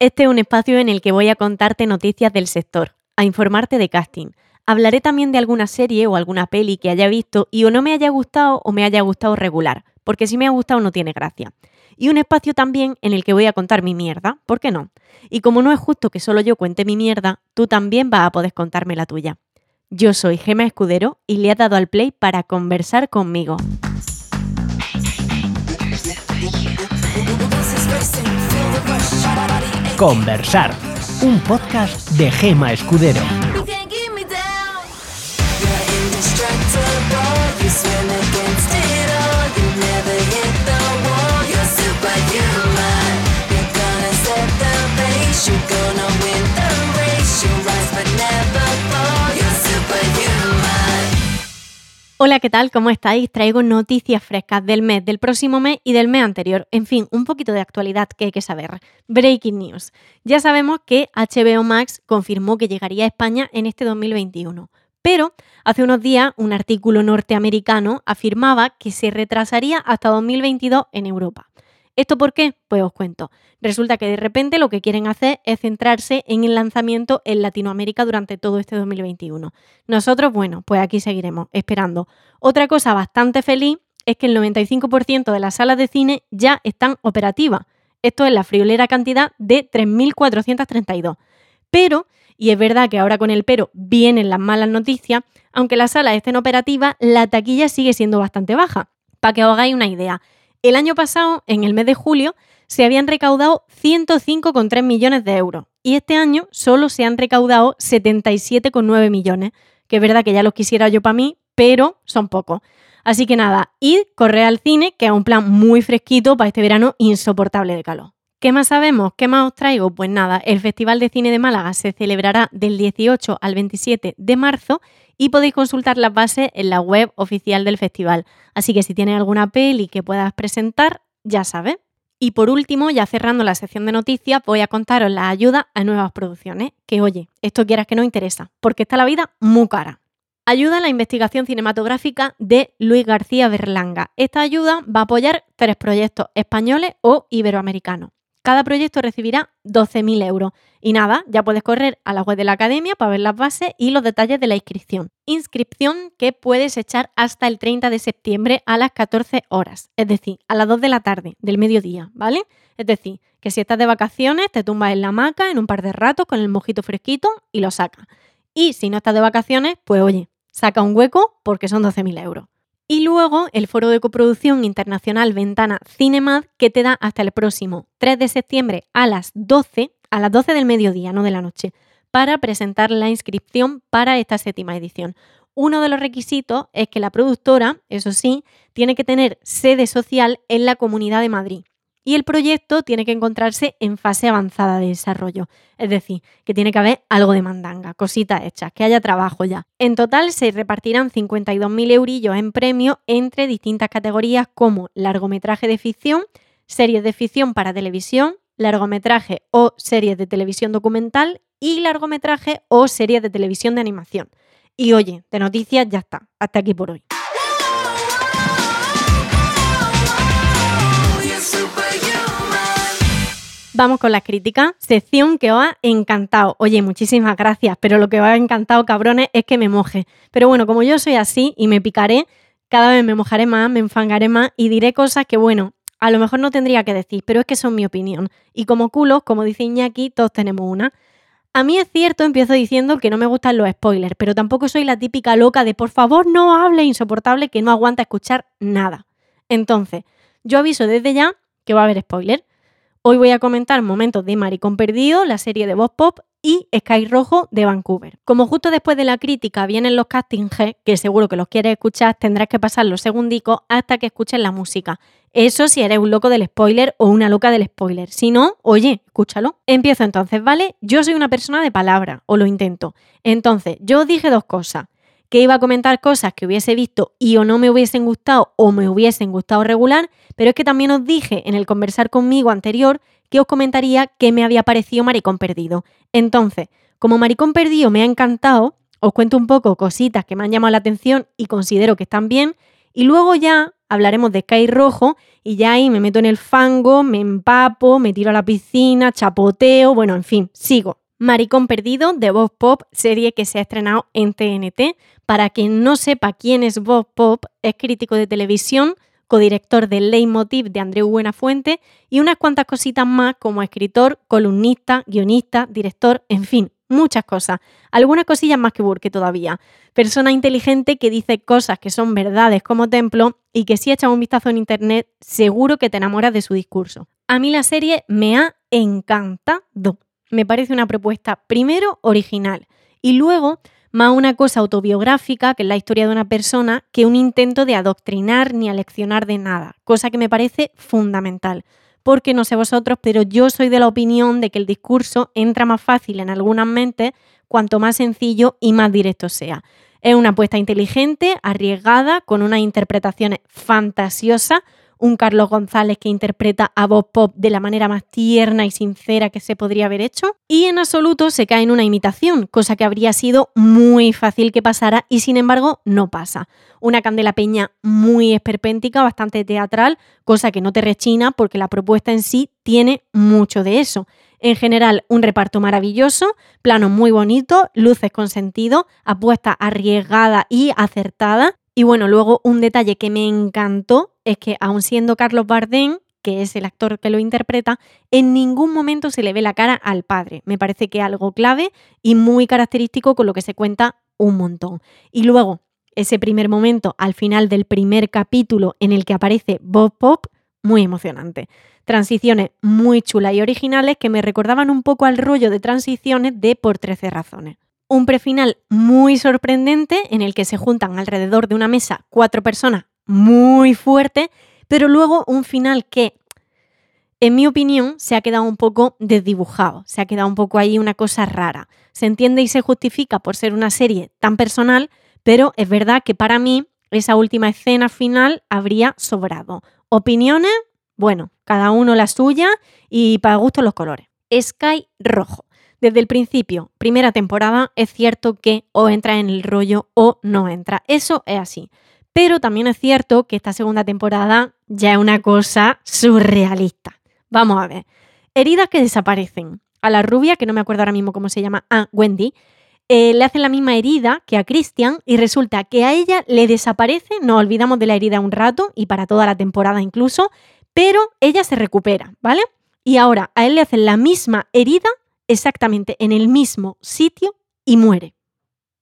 Este es un espacio en el que voy a contarte noticias del sector, a informarte de casting. Hablaré también de alguna serie o alguna peli que haya visto y o no me haya gustado o me haya gustado regular, porque si me ha gustado no tiene gracia. Y un espacio también en el que voy a contar mi mierda, ¿por qué no? Y como no es justo que solo yo cuente mi mierda, tú también vas a poder contarme la tuya. Yo soy Gema Escudero y le he dado al play para conversar conmigo. Conversar, un podcast de Gema Escudero. Hola, ¿qué tal? ¿Cómo estáis? Traigo noticias frescas del mes, del próximo mes y del mes anterior. En fin, un poquito de actualidad que hay que saber. Breaking news. Ya sabemos que HBO Max confirmó que llegaría a España en este 2021. Pero hace unos días un artículo norteamericano afirmaba que se retrasaría hasta 2022 en Europa. ¿Esto por qué? Pues os cuento. Resulta que de repente lo que quieren hacer es centrarse en el lanzamiento en Latinoamérica durante todo este 2021. Nosotros, bueno, pues aquí seguiremos esperando. Otra cosa bastante feliz es que el 95% de las salas de cine ya están operativas. Esto es la friolera cantidad de 3.432. Pero, y es verdad que ahora con el pero vienen las malas noticias, aunque las salas estén operativas, la taquilla sigue siendo bastante baja. Para que os hagáis una idea, el año pasado, en el mes de julio, se habían recaudado 105,3 millones de euros y este año solo se han recaudado 77,9 millones, que es verdad que ya los quisiera yo para mí, pero son pocos. Así que nada, id, corre al cine, que es un plan muy fresquito para este verano insoportable de calor. ¿Qué más sabemos? ¿Qué más os traigo? Pues nada, el Festival de Cine de Málaga se celebrará del 18 al 27 de marzo y podéis consultar las bases en la web oficial del festival. Así que si tienes alguna peli que puedas presentar, ya sabes. Y por último, ya cerrando la sección de noticias, voy a contaros la ayuda a nuevas producciones, que oye, esto quieras que no interesa, porque está la vida muy cara. Ayuda a la investigación cinematográfica de Luis García Berlanga. Esta ayuda va a apoyar tres proyectos españoles o iberoamericanos. Cada proyecto recibirá 12.000 euros. Y nada, ya puedes correr a la web de la academia para ver las bases y los detalles de la inscripción. Inscripción que puedes echar hasta el 30 de septiembre a las 14 horas, es decir, a las 2 de la tarde, del mediodía, ¿vale? Es decir, que si estás de vacaciones, te tumbas en la hamaca en un par de ratos con el mojito fresquito y lo sacas. Y si no estás de vacaciones, pues oye, saca un hueco porque son 12.000 euros. Y luego el foro de coproducción internacional Ventana Cinemad que te da hasta el próximo 3 de septiembre a las 12, a las 12 del mediodía, no de la noche, para presentar la inscripción para esta séptima edición. Uno de los requisitos es que la productora, eso sí, tiene que tener sede social en la Comunidad de Madrid y el proyecto tiene que encontrarse en fase avanzada de desarrollo. Es decir, que tiene que haber algo de mandanga, cositas hechas, que haya trabajo ya. En total se repartirán 52.000 eurillos en premio entre distintas categorías como largometraje de ficción, series de ficción para televisión, largometraje o series de televisión documental y largometraje o series de televisión de animación. Y oye, de noticias ya está. Hasta aquí por hoy. Vamos con las críticas. Sección que os ha encantado. Oye, muchísimas gracias, pero lo que os ha encantado, cabrones, es que me moje. Pero bueno, como yo soy así y me picaré, cada vez me mojaré más, me enfangaré más y diré cosas que, bueno, a lo mejor no tendría que decir, pero es que son mi opinión. Y como culos, como dice Iñaki, todos tenemos una. A mí es cierto, empiezo diciendo que no me gustan los spoilers, pero tampoco soy la típica loca de por favor no hable insoportable que no aguanta escuchar nada. Entonces, yo aviso desde ya que va a haber spoiler. Hoy voy a comentar momentos de Maricón Perdido, la serie de Voz Pop, y Sky Rojo de Vancouver. Como justo después de la crítica vienen los casting G, que seguro que los quieres escuchar, tendrás que pasar los segundicos hasta que escuches la música. Eso si eres un loco del spoiler o una loca del spoiler. Si no, oye, escúchalo. Empiezo entonces, ¿vale? Yo soy una persona de palabra, o lo intento. Entonces, yo dije dos cosas. Que iba a comentar cosas que hubiese visto y o no me hubiesen gustado o me hubiesen gustado regular, pero es que también os dije en el conversar conmigo anterior que os comentaría qué me había parecido Maricón Perdido. Entonces, como Maricón Perdido me ha encantado, os cuento un poco cositas que me han llamado la atención y considero que están bien, y luego ya hablaremos de Sky Rojo y ya ahí me meto en el fango, me empapo, me tiro a la piscina, chapoteo, bueno, en fin, sigo. Maricón Perdido de Bob Pop, serie que se ha estrenado en TNT. Para quien no sepa quién es Bob Pop, es crítico de televisión, codirector del Leitmotiv de Andreu Buenafuente y unas cuantas cositas más como escritor, columnista, guionista, director, en fin, muchas cosas. Algunas cosillas más que Burke todavía. Persona inteligente que dice cosas que son verdades como templo y que si echas un vistazo en internet seguro que te enamoras de su discurso. A mí la serie me ha encantado. Me parece una propuesta primero original y luego más una cosa autobiográfica, que es la historia de una persona, que un intento de adoctrinar ni aleccionar de nada, cosa que me parece fundamental. Porque no sé vosotros, pero yo soy de la opinión de que el discurso entra más fácil en algunas mentes cuanto más sencillo y más directo sea. Es una apuesta inteligente, arriesgada, con unas interpretaciones fantasiosas, un Carlos González que interpreta a Bob Pop de la manera más tierna y sincera que se podría haber hecho, y en absoluto se cae en una imitación, cosa que habría sido muy fácil que pasara y sin embargo no pasa. Una Candela Peña muy esperpéntica, bastante teatral, cosa que no te rechina porque la propuesta en sí tiene mucho de eso. En general, un reparto maravilloso, plano muy bonito, luces con sentido, apuesta arriesgada y acertada, y bueno, luego un detalle que me encantó es que aun siendo Carlos Bardem, que es el actor que lo interpreta, en ningún momento se le ve la cara al padre. Me parece que algo clave y muy característico con lo que se cuenta un montón. Y luego, ese primer momento al final del primer capítulo en el que aparece Bob Pop, muy emocionante. Transiciones muy chulas y originales que me recordaban un poco al rollo de transiciones de Por 13 razones un prefinal muy sorprendente en el que se juntan alrededor de una mesa cuatro personas muy fuertes, pero luego un final que, en mi opinión, se ha quedado un poco desdibujado, se ha quedado un poco ahí una cosa rara. Se entiende y se justifica por ser una serie tan personal, pero es verdad que para mí esa última escena final habría sobrado. Opiniones, bueno, cada uno la suya y para gusto los colores. Sky Rojo. Desde el principio, primera temporada, es cierto que o entra en el rollo o no entra. Eso es así. Pero también es cierto que esta segunda temporada ya es una cosa surrealista. Vamos a ver. Heridas que desaparecen. A la rubia, que no me acuerdo ahora mismo cómo se llama, a Wendy, eh, le hacen la misma herida que a Christian y resulta que a ella le desaparece, nos olvidamos de la herida un rato y para toda la temporada incluso, pero ella se recupera, ¿vale? Y ahora a él le hacen la misma herida exactamente en el mismo sitio y muere.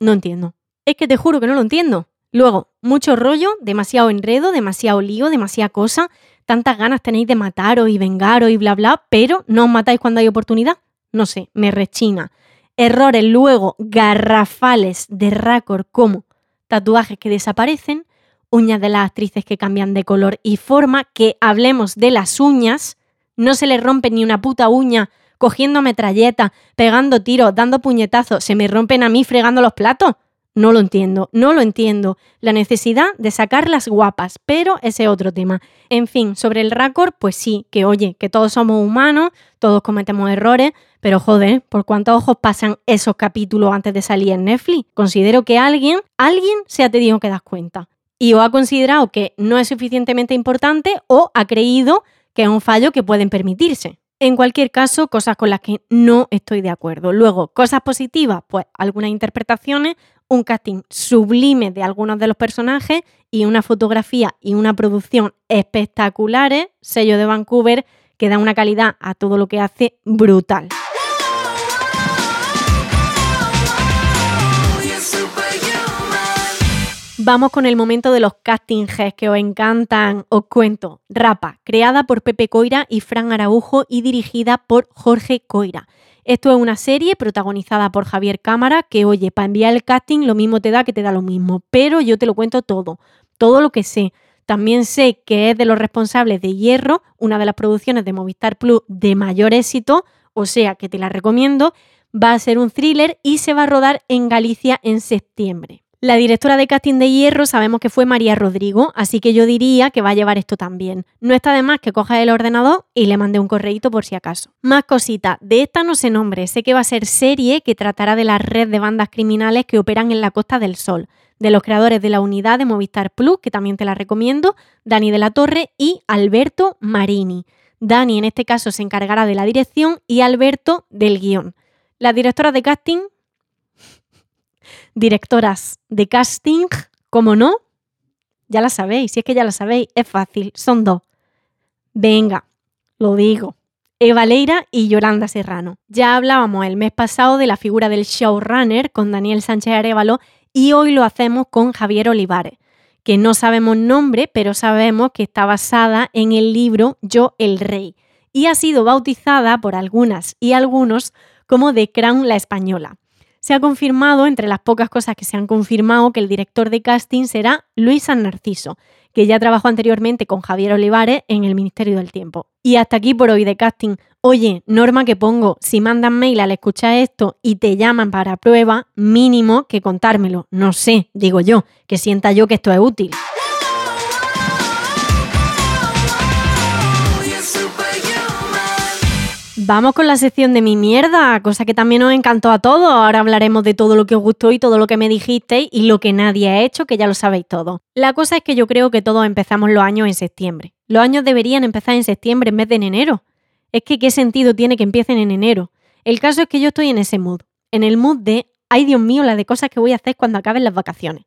No entiendo. Es que te juro que no lo entiendo. Luego, mucho rollo, demasiado enredo, demasiado lío, demasiada cosa, tantas ganas tenéis de mataros y vengaros y bla bla, pero no os matáis cuando hay oportunidad. No sé, me rechina. Errores luego garrafales de récord como tatuajes que desaparecen, uñas de las actrices que cambian de color y forma, que hablemos de las uñas, no se le rompe ni una puta uña cogiendo metralleta, pegando tiros, dando puñetazos, se me rompen a mí fregando los platos. No lo entiendo, no lo entiendo. La necesidad de sacarlas guapas, pero ese otro tema. En fin, sobre el récord, pues sí, que oye, que todos somos humanos, todos cometemos errores, pero joder, ¿por cuántos ojos pasan esos capítulos antes de salir en Netflix? Considero que alguien, alguien se ha tenido que dar cuenta. Y o ha considerado que no es suficientemente importante o ha creído que es un fallo que pueden permitirse. En cualquier caso, cosas con las que no estoy de acuerdo. Luego, cosas positivas, pues algunas interpretaciones, un casting sublime de algunos de los personajes y una fotografía y una producción espectaculares, sello de Vancouver, que da una calidad a todo lo que hace brutal. Vamos con el momento de los castings que os encantan. Os cuento. Rapa, creada por Pepe Coira y Fran Araujo y dirigida por Jorge Coira. Esto es una serie protagonizada por Javier Cámara que, oye, para enviar el casting lo mismo te da que te da lo mismo, pero yo te lo cuento todo, todo lo que sé. También sé que es de los responsables de Hierro, una de las producciones de Movistar Plus de mayor éxito, o sea que te la recomiendo. Va a ser un thriller y se va a rodar en Galicia en septiembre. La directora de casting de Hierro sabemos que fue María Rodrigo, así que yo diría que va a llevar esto también. No está de más que coja el ordenador y le mande un correíto por si acaso. Más cositas, de esta no sé nombre, sé que va a ser serie que tratará de la red de bandas criminales que operan en la Costa del Sol, de los creadores de la unidad de Movistar Plus, que también te la recomiendo, Dani de la Torre y Alberto Marini. Dani en este caso se encargará de la dirección y Alberto del guion. La directora de casting directoras de casting, como no, ya la sabéis, si es que ya la sabéis, es fácil, son dos. Venga, lo digo. Eva Leira y Yolanda Serrano. Ya hablábamos el mes pasado de la figura del showrunner con Daniel Sánchez Arevalo y hoy lo hacemos con Javier Olivares, que no sabemos nombre, pero sabemos que está basada en el libro Yo el Rey y ha sido bautizada por algunas y algunos como The Crown la Española se ha confirmado, entre las pocas cosas que se han confirmado, que el director de casting será Luis San Narciso, que ya trabajó anteriormente con Javier Olivares en el Ministerio del Tiempo. Y hasta aquí por hoy de casting. Oye, norma que pongo, si mandan mail al escuchar esto y te llaman para prueba, mínimo que contármelo. No sé, digo yo, que sienta yo que esto es útil. Vamos con la sección de mi mierda, cosa que también os encantó a todos. Ahora hablaremos de todo lo que os gustó y todo lo que me dijisteis y lo que nadie ha hecho, que ya lo sabéis todo. La cosa es que yo creo que todos empezamos los años en septiembre. Los años deberían empezar en septiembre en vez de en enero. Es que qué sentido tiene que empiecen en enero. El caso es que yo estoy en ese mood. En el mood de, ay Dios mío, la de cosas que voy a hacer cuando acaben las vacaciones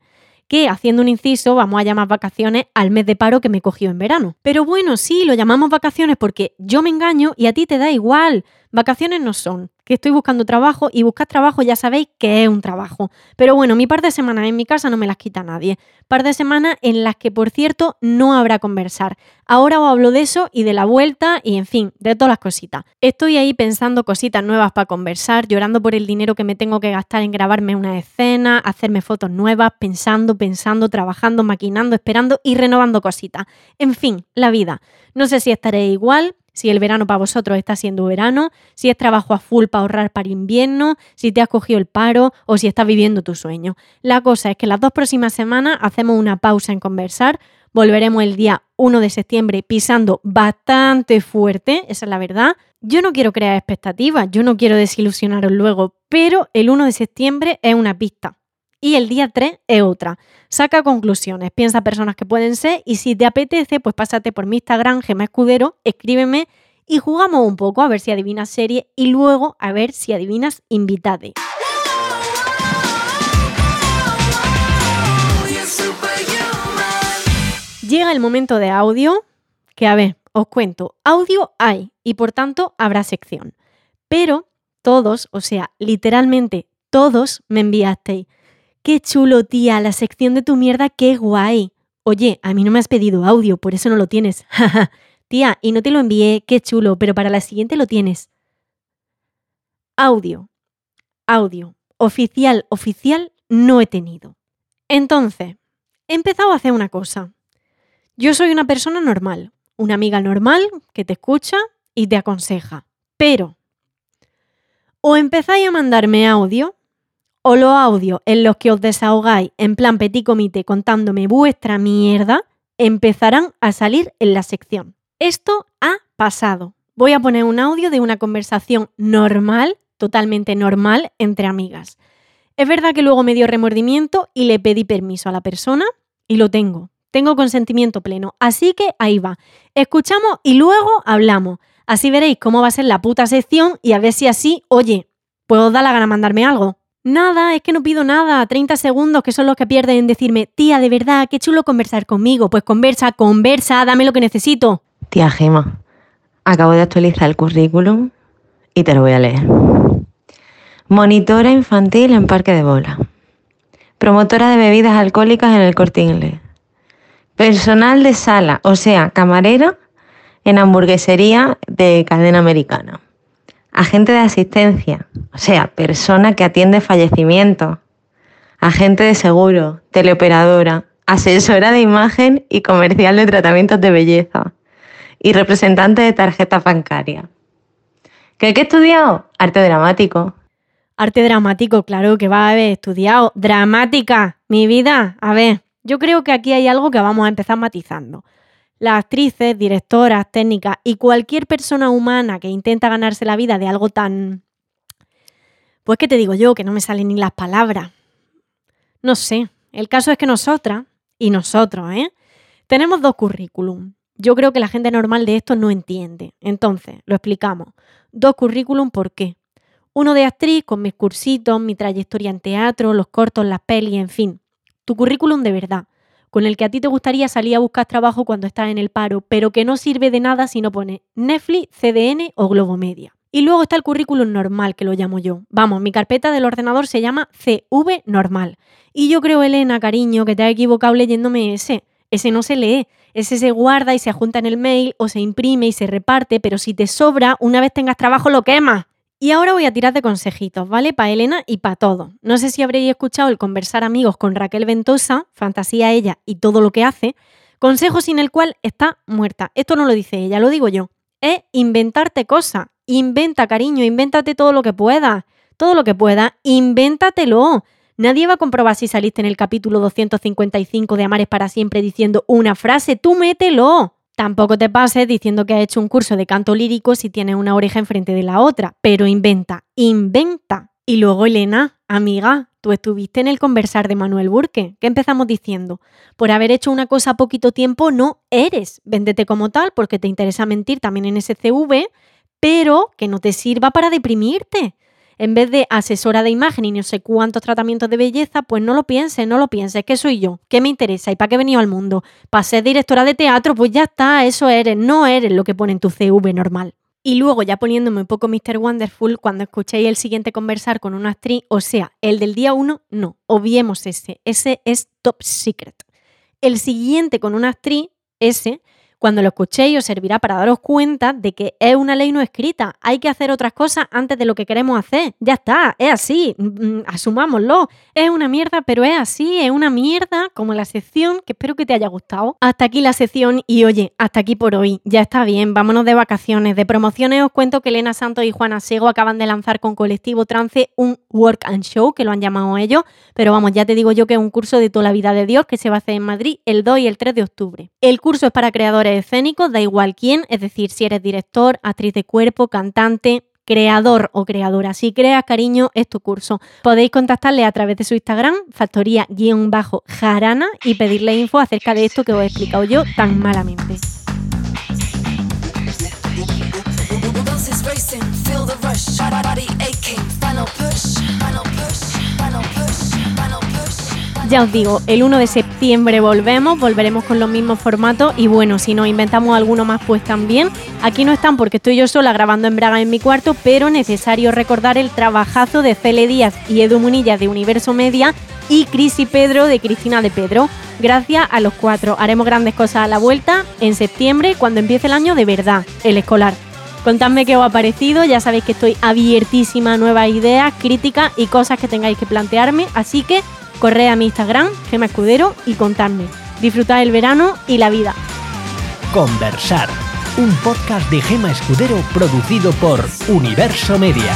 que, haciendo un inciso, vamos a llamar vacaciones al mes de paro que me cogió en verano. Pero bueno, sí, lo llamamos vacaciones porque yo me engaño y a ti te da igual. Vacaciones no son que estoy buscando trabajo y buscar trabajo ya sabéis que es un trabajo. Pero bueno, mi par de semanas en mi casa no me las quita nadie. Par de semanas en las que, por cierto, no habrá conversar. Ahora os hablo de eso y de la vuelta y, en fin, de todas las cositas. Estoy ahí pensando cositas nuevas para conversar, llorando por el dinero que me tengo que gastar en grabarme una escena, hacerme fotos nuevas, pensando, pensando, trabajando, maquinando, esperando y renovando cositas. En fin, la vida. No sé si estaré igual, si el verano para vosotros está siendo verano, si es trabajo a full para ahorrar para invierno, si te has cogido el paro o si estás viviendo tu sueño. La cosa es que las dos próximas semanas hacemos una pausa en conversar, volveremos el día 1 de septiembre pisando bastante fuerte, esa es la verdad. Yo no quiero crear expectativas, yo no quiero desilusionaros luego, pero el 1 de septiembre es una pista y el día 3 es otra. Saca conclusiones, piensa personas que pueden ser y si te apetece, pues pásate por mi Instagram, Gema Escudero, escríbeme y jugamos un poco a ver si adivinas serie y luego a ver si adivinas invitade. Llega el momento de audio, que a ver, os cuento, audio hay y por tanto habrá sección. Pero todos, o sea, literalmente todos me enviasteis Qué chulo, tía, la sección de tu mierda, qué guay. Oye, a mí no me has pedido audio, por eso no lo tienes. tía, y no te lo envié, qué chulo, pero para la siguiente lo tienes. Audio. Audio. Oficial, oficial, no he tenido. Entonces, he empezado a hacer una cosa. Yo soy una persona normal, una amiga normal que te escucha y te aconseja. Pero, o empezáis a mandarme audio o los audios en los que os desahogáis en plan petit comité contándome vuestra mierda empezarán a salir en la sección. Esto ha pasado. Voy a poner un audio de una conversación normal, totalmente normal, entre amigas. Es verdad que luego me dio remordimiento y le pedí permiso a la persona y lo tengo. Tengo consentimiento pleno. Así que ahí va. Escuchamos y luego hablamos. Así veréis cómo va a ser la puta sección y a ver si así, oye, ¿puedo dar la gana mandarme algo? Nada, es que no pido nada. 30 segundos que son los que pierden en decirme, tía, de verdad, qué chulo conversar conmigo. Pues conversa, conversa, dame lo que necesito. Tía Gema, acabo de actualizar el currículum y te lo voy a leer. Monitora infantil en Parque de Bola. promotora de bebidas alcohólicas en el Corte. Personal de sala, o sea, camarera en hamburguesería de cadena americana. Agente de asistencia, o sea, persona que atiende fallecimientos. Agente de seguro, teleoperadora, asesora de imagen y comercial de tratamientos de belleza. Y representante de tarjeta bancaria. ¿Qué he estudiado? Arte dramático. Arte dramático, claro que va a haber estudiado. Dramática, mi vida. A ver, yo creo que aquí hay algo que vamos a empezar matizando. Las actrices, directoras, técnicas y cualquier persona humana que intenta ganarse la vida de algo tan... Pues que te digo yo, que no me salen ni las palabras. No sé, el caso es que nosotras, y nosotros, ¿eh? Tenemos dos currículum. Yo creo que la gente normal de esto no entiende. Entonces, lo explicamos. Dos currículum, ¿por qué? Uno de actriz con mis cursitos, mi trayectoria en teatro, los cortos, las pelis, en fin. Tu currículum de verdad con el que a ti te gustaría salir a buscar trabajo cuando estás en el paro, pero que no sirve de nada si no pone Netflix, CDN o Globo Media. Y luego está el currículum normal, que lo llamo yo. Vamos, mi carpeta del ordenador se llama CV normal. Y yo creo, Elena, cariño, que te has equivocado leyéndome ese. Ese no se lee. Ese se guarda y se junta en el mail o se imprime y se reparte, pero si te sobra, una vez tengas trabajo lo quemas. Y ahora voy a tirar de consejitos, ¿vale? Para Elena y para todo. No sé si habréis escuchado el conversar amigos con Raquel Ventosa, fantasía ella y todo lo que hace, consejo sin el cual está muerta. Esto no lo dice ella, lo digo yo. Es inventarte cosas. Inventa, cariño, invéntate todo lo que puedas. Todo lo que puedas, invéntatelo. Nadie va a comprobar si saliste en el capítulo 255 de Amares para siempre diciendo una frase, tú mételo. Tampoco te pases diciendo que has hecho un curso de canto lírico si tienes una oreja enfrente de la otra, pero inventa, inventa. Y luego, Elena, amiga, tú estuviste en el conversar de Manuel Burke. ¿Qué empezamos diciendo? Por haber hecho una cosa poquito tiempo, no eres. Véndete como tal porque te interesa mentir también en SCV, pero que no te sirva para deprimirte en vez de asesora de imagen y no sé cuántos tratamientos de belleza, pues no lo pienses, no lo pienses, que soy yo, ¿qué me interesa y para qué he venido al mundo? Para ser directora de teatro, pues ya está, eso eres, no eres lo que pone en tu CV normal. Y luego, ya poniéndome un poco Mr. Wonderful, cuando escuchéis el siguiente conversar con una actriz, o sea, el del día uno, no, obviemos ese, ese es top secret. El siguiente con una actriz, ese, cuando lo escuchéis os servirá para daros cuenta de que es una ley no escrita. Hay que hacer otras cosas antes de lo que queremos hacer. Ya está, es así. Mm, mm, asumámoslo. Es una mierda, pero es así. Es una mierda como la sección que espero que te haya gustado. Hasta aquí la sección y oye, hasta aquí por hoy. Ya está bien, vámonos de vacaciones. De promociones os cuento que Elena Santos y Juana Sego acaban de lanzar con Colectivo Trance un Work and Show, que lo han llamado ellos. Pero vamos, ya te digo yo que es un curso de toda la vida de Dios que se va a hacer en Madrid el 2 y el 3 de octubre. El curso es para creadores escénicos, da igual quién, es decir, si eres director, actriz de cuerpo, cantante, creador o creadora. Si creas cariño, es tu curso. Podéis contactarle a través de su Instagram, factoría-jarana, y pedirle info acerca de esto que os he explicado yo tan malamente. Ya os digo, el 1 de septiembre volvemos, volveremos con los mismos formatos y bueno, si nos inventamos alguno más, pues también. Aquí no están porque estoy yo sola grabando en Braga en mi cuarto, pero necesario recordar el trabajazo de Cele Díaz y Edu Munilla de Universo Media y Cris y Pedro de Cristina de Pedro. Gracias a los cuatro. Haremos grandes cosas a la vuelta en septiembre, cuando empiece el año de verdad, el escolar. Contadme qué os ha parecido, ya sabéis que estoy abiertísima a nuevas ideas, críticas y cosas que tengáis que plantearme, así que Corred a mi Instagram, Gema Escudero, y contadme. Disfrutad el verano y la vida. Conversar, un podcast de Gema Escudero producido por Universo Media.